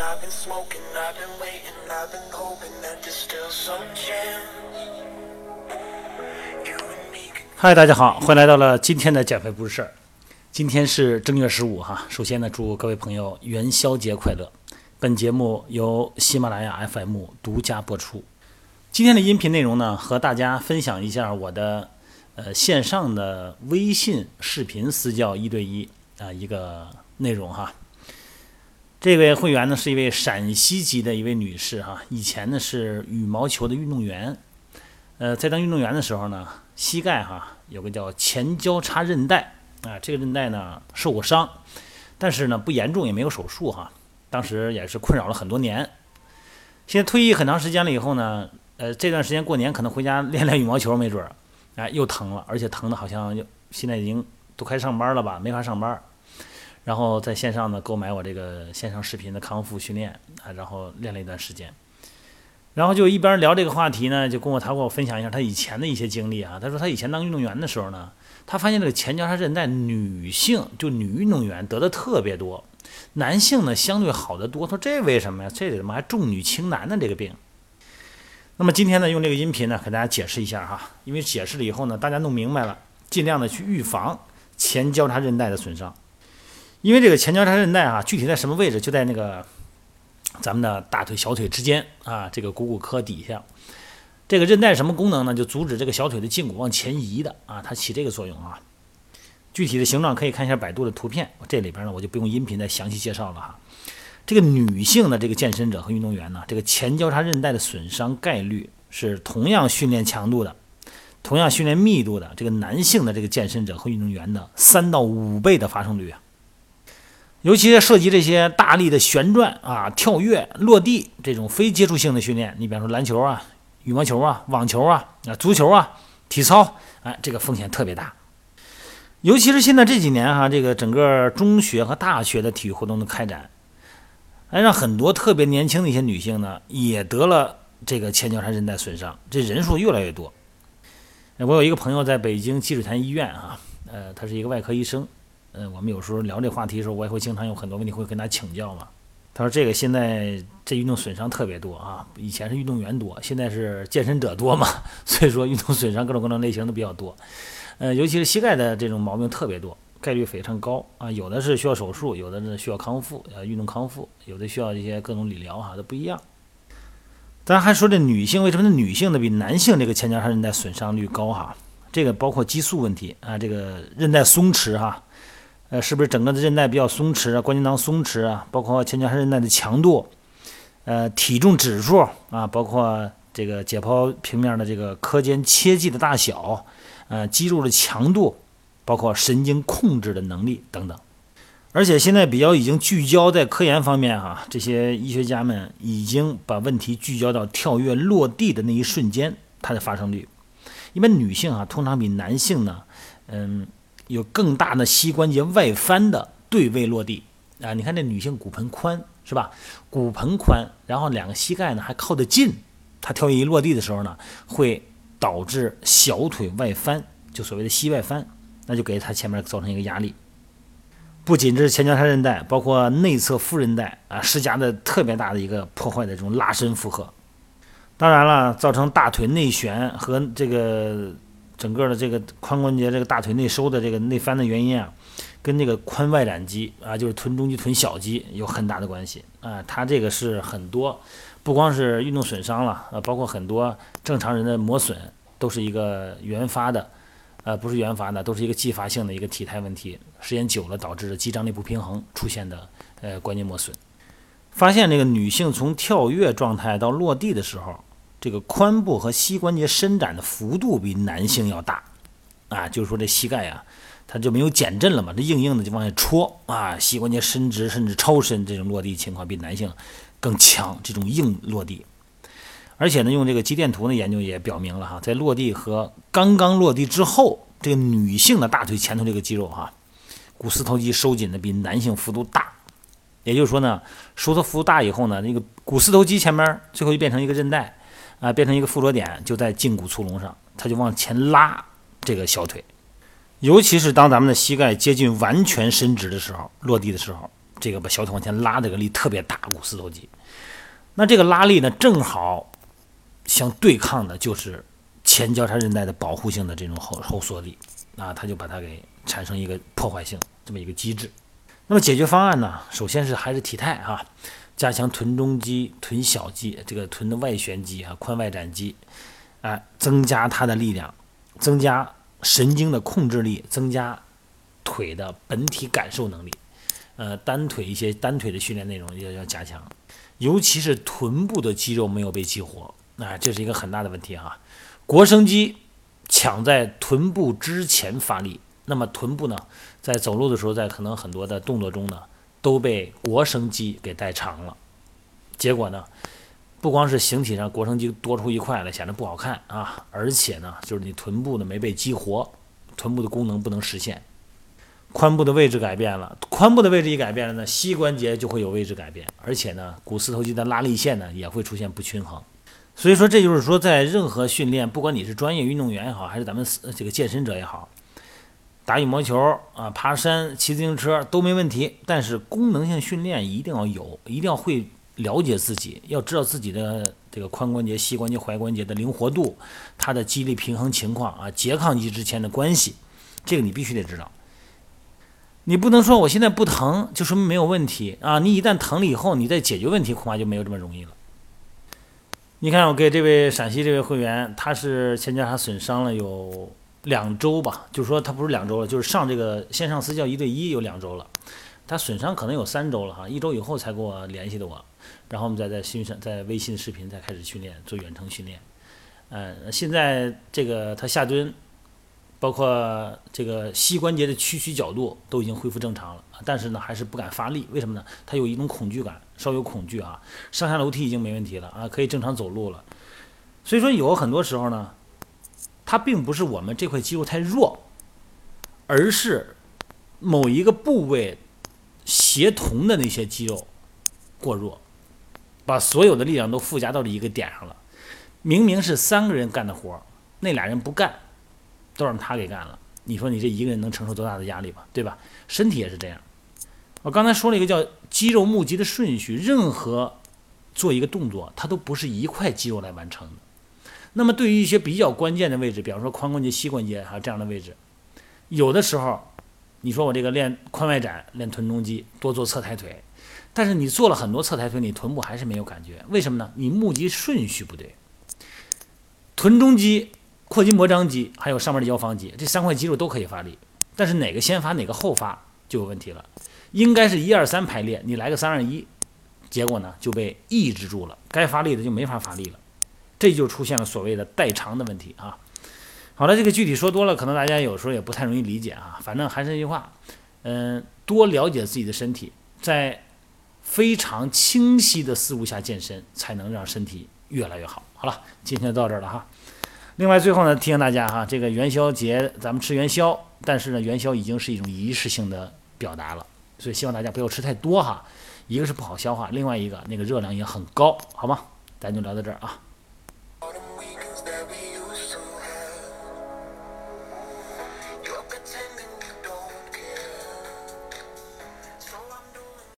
I've been smoking, I've been waiting, I've been hoping that there's still some chance. You and me Hi, 大家好，欢迎来到了今天的减肥不是事儿。今天是正月十五哈，首先呢，祝各位朋友元宵节快乐。本节目由喜马拉雅 FM 独家播出。今天的音频内容呢，和大家分享一下我的呃线上的微信视频私教一对一啊、一个内容哈。这位会员呢是一位陕西籍的一位女士哈，以前呢是羽毛球的运动员，呃，在当运动员的时候呢，膝盖哈有个叫前交叉韧带啊，这个韧带呢受过伤，但是呢不严重，也没有手术哈。当时也是困扰了很多年。现在退役很长时间了以后呢，呃，这段时间过年可能回家练练羽毛球，没准儿，哎，又疼了，而且疼的好像又现在已经都开始上班了吧，没法上班。然后在线上呢购买我这个线上视频的康复训练啊，然后练了一段时间。然后就一边聊这个话题呢，就跟我他跟我分享一下他以前的一些经历啊。他说他以前当运动员的时候呢，他发现这个前交叉韧带女性就女运动员得的特别多，男性呢相对好得多。他说这为什么呀？这怎么还重女轻男呢？这个病。那么今天呢，用这个音频呢，给大家解释一下哈，因为解释了以后呢，大家弄明白了，尽量的去预防前交叉韧带的损伤。因为这个前交叉韧带啊，具体在什么位置，就在那个咱们的大腿、小腿之间啊，这个股骨髁底下。这个韧带什么功能呢？就阻止这个小腿的胫骨往前移的啊，它起这个作用啊。具体的形状可以看一下百度的图片，这里边呢我就不用音频再详细介绍了哈。这个女性的这个健身者和运动员呢，这个前交叉韧带的损伤概率是同样训练强度的、同样训练密度的这个男性的这个健身者和运动员的三到五倍的发生率啊。尤其涉及这些大力的旋转啊、跳跃、落地这种非接触性的训练，你比方说篮球啊、羽毛球啊、网球啊、啊足球啊、体操，哎，这个风险特别大。尤其是现在这几年哈、这个整个中学和大学的体育活动的开展，哎，让很多特别年轻的一些女性呢，也得了这个前交叉韧带损伤，这人数越来越多。我有一个朋友在北京积水潭医院啊，呃，他是一个外科医生。嗯，我们有时候聊这话题的时候，我也会经常有很多问题会跟他请教嘛。他说这个现在这运动损伤特别多啊，以前是运动员多，现在是健身者多嘛，所以说运动损伤各种各种类型都比较多。嗯，尤其是膝盖的这种毛病特别多，概率非常高啊，有的是需要手术，有的是需要康复，呃，运动康复，有的需要一些各种理疗哈，都不一样。咱还说这女性为什么女性的比男性这个前交叉韧带损伤率高哈？这个包括激素问题啊，这个韧带松弛哈。呃，是不是整个的韧带比较松弛啊？关节囊松弛啊？包括前交叉韧带的强度，呃，体重指数啊，包括这个解剖平面的这个髁间切迹的大小，呃，肌肉的强度，包括神经控制的能力等等。而且现在比较已经聚焦在科研方面哈、这些医学家们已经把问题聚焦到跳跃落地的那一瞬间它的发生率。一般女性啊，通常比男性呢，嗯。有更大的膝关节外翻的对位落地啊！你看这女性骨盆宽是吧？骨盆宽，然后两个膝盖呢还靠得近，她跳跃一落地的时候呢，会导致小腿外翻，就所谓的膝外翻，那就给她前面造成一个压力。不仅是前交叉韧带，包括内侧副韧带啊，施加的特别大的一个破坏的这种拉伸负荷。当然了，造成大腿内旋和这个。整个的这个髋关节这个大腿内收的这个内翻的原因啊，跟这个髋外展肌啊，就是臀中肌、臀小肌有很大的关系啊。它这个是很多，不光是运动损伤了，呃，包括很多正常人的磨损都是一个原发的，呃，不是原发的，都是一个继发性的一个体态问题，时间久了导致的肌张力不平衡出现的呃关节磨损。发现这个女性从跳跃状态到落地的时候。这个髋部和膝关节伸展的幅度比男性要大，啊，就是说这膝盖呀，它就没有减震了嘛，这硬硬的就往下戳啊，膝关节伸直甚至超伸，这种落地情况比男性更强，这种硬落地。而且呢，用这个肌电图呢研究也表明了哈，在落地和刚刚落地之后，这个女性的大腿前头这个肌肉哈，股四头肌收紧的比男性幅度大。也就是说呢，收缩幅度大以后呢，那个股四头肌前面最后就变成一个韧带。啊，变成一个附着点，就在胫骨粗隆上，它就往前拉这个小腿。尤其是当咱们的膝盖接近完全伸直的时候，落地的时候，这个把小腿往前拉，这个力特别大，股四头肌。那这个拉力呢，正好相对抗的就是前交叉韧带的保护性的这种后后缩力啊，它就把它给产生一个破坏性这么一个机制。那么解决方案呢，首先是还是体态哈，加强臀中肌、臀小肌、这个臀的外旋肌啊、髋外展肌，哎，增加它的力量，增加神经的控制力，增加腿的本体感受能力。呃，单腿一些单腿的训练内容也要加强。尤其是臀部的肌肉没有被激活，那这是一个很大的问题啊！腘绳肌抢在臀部之前发力，那么臀部呢，在走路的时候，在可能很多的动作中呢，都被腘绳肌给代偿了。结果呢，不光是形体上腘绳肌多出一块来，显得不好看啊，而且呢，就是你臀部呢没被激活，臀部的功能不能实现。髋部的位置改变了，髋部的位置一改变了呢，膝关节就会有位置改变，而且呢，股四头肌的拉力线呢也会出现不均衡。所以说，这就是说，在任何训练，不管你是专业运动员也好，还是咱们这个健身者也好，打羽毛球啊、爬山、骑自行车都没问题。但是功能性训练一定要有，一定要会了解自己，要知道自己的这个髋关节、膝关节、踝关节的灵活度，它的肌力平衡情况啊，拮抗肌之间的关系，这个你必须得知道。你不能说我现在不疼就说明没有问题啊！你一旦疼了以后，你再解决问题恐怕就没有这么容易了。你看，我给这位陕西这位会员，他是前脚他损伤了有两周吧，就是说他不是两周了，就是上这个线上私教一对一有两周了，他损伤可能有三周了哈，一周以后才给我联系的我，然后我们再在新上在微信视频再开始训练做远程训练，嗯，现在这个他下蹲。包括这个膝关节的屈曲角度都已经恢复正常了，但是呢，还是不敢发力，为什么呢？他有一种恐惧感，稍有恐惧啊。上下楼梯已经没问题了啊，可以正常走路了。所以说，有很多时候呢，它并不是我们这块肌肉太弱，而是某一个部位协同的那些肌肉过弱，把所有的力量都附加到了一个点上了。明明是三个人干的活，那俩人不干。都让他给干了，你说你这一个人能承受多大的压力吧？对吧？身体也是这样。我刚才说了一个叫肌肉募集的顺序，任何做一个动作，它都不是一块肌肉来完成的。那么对于一些比较关键的位置，比方说髋关节、膝关节还有这样的位置，有的时候你说我这个练髋外展、练臀中肌，多做侧抬腿，但是你做了很多侧抬腿，你臀部还是没有感觉，为什么呢？你募集顺序不对，臀中肌。阔筋膜张肌还有上面的腰方肌，这三块肌肉都可以发力，但是哪个先发哪个后发就有问题了。应该是一二三排列，你来个三二一，结果呢就被抑制住了，该发力的就没法发力了，这就出现了所谓的代偿的问题啊。好了，这个具体说多了，可能大家有时候也不太容易理解啊。反正还是那句话，嗯，多了解自己的身体，在非常清晰的思路下健身，才能让身体越来越好。好了，今天就到这儿了哈。另外，最后呢，提醒大家哈，这个元宵节咱们吃元宵，但是呢，元宵已经是一种仪式性的表达了，所以希望大家不要吃太多哈。一个是不好消化，另外一个那个热量也很高，好吗？咱就聊到这儿啊。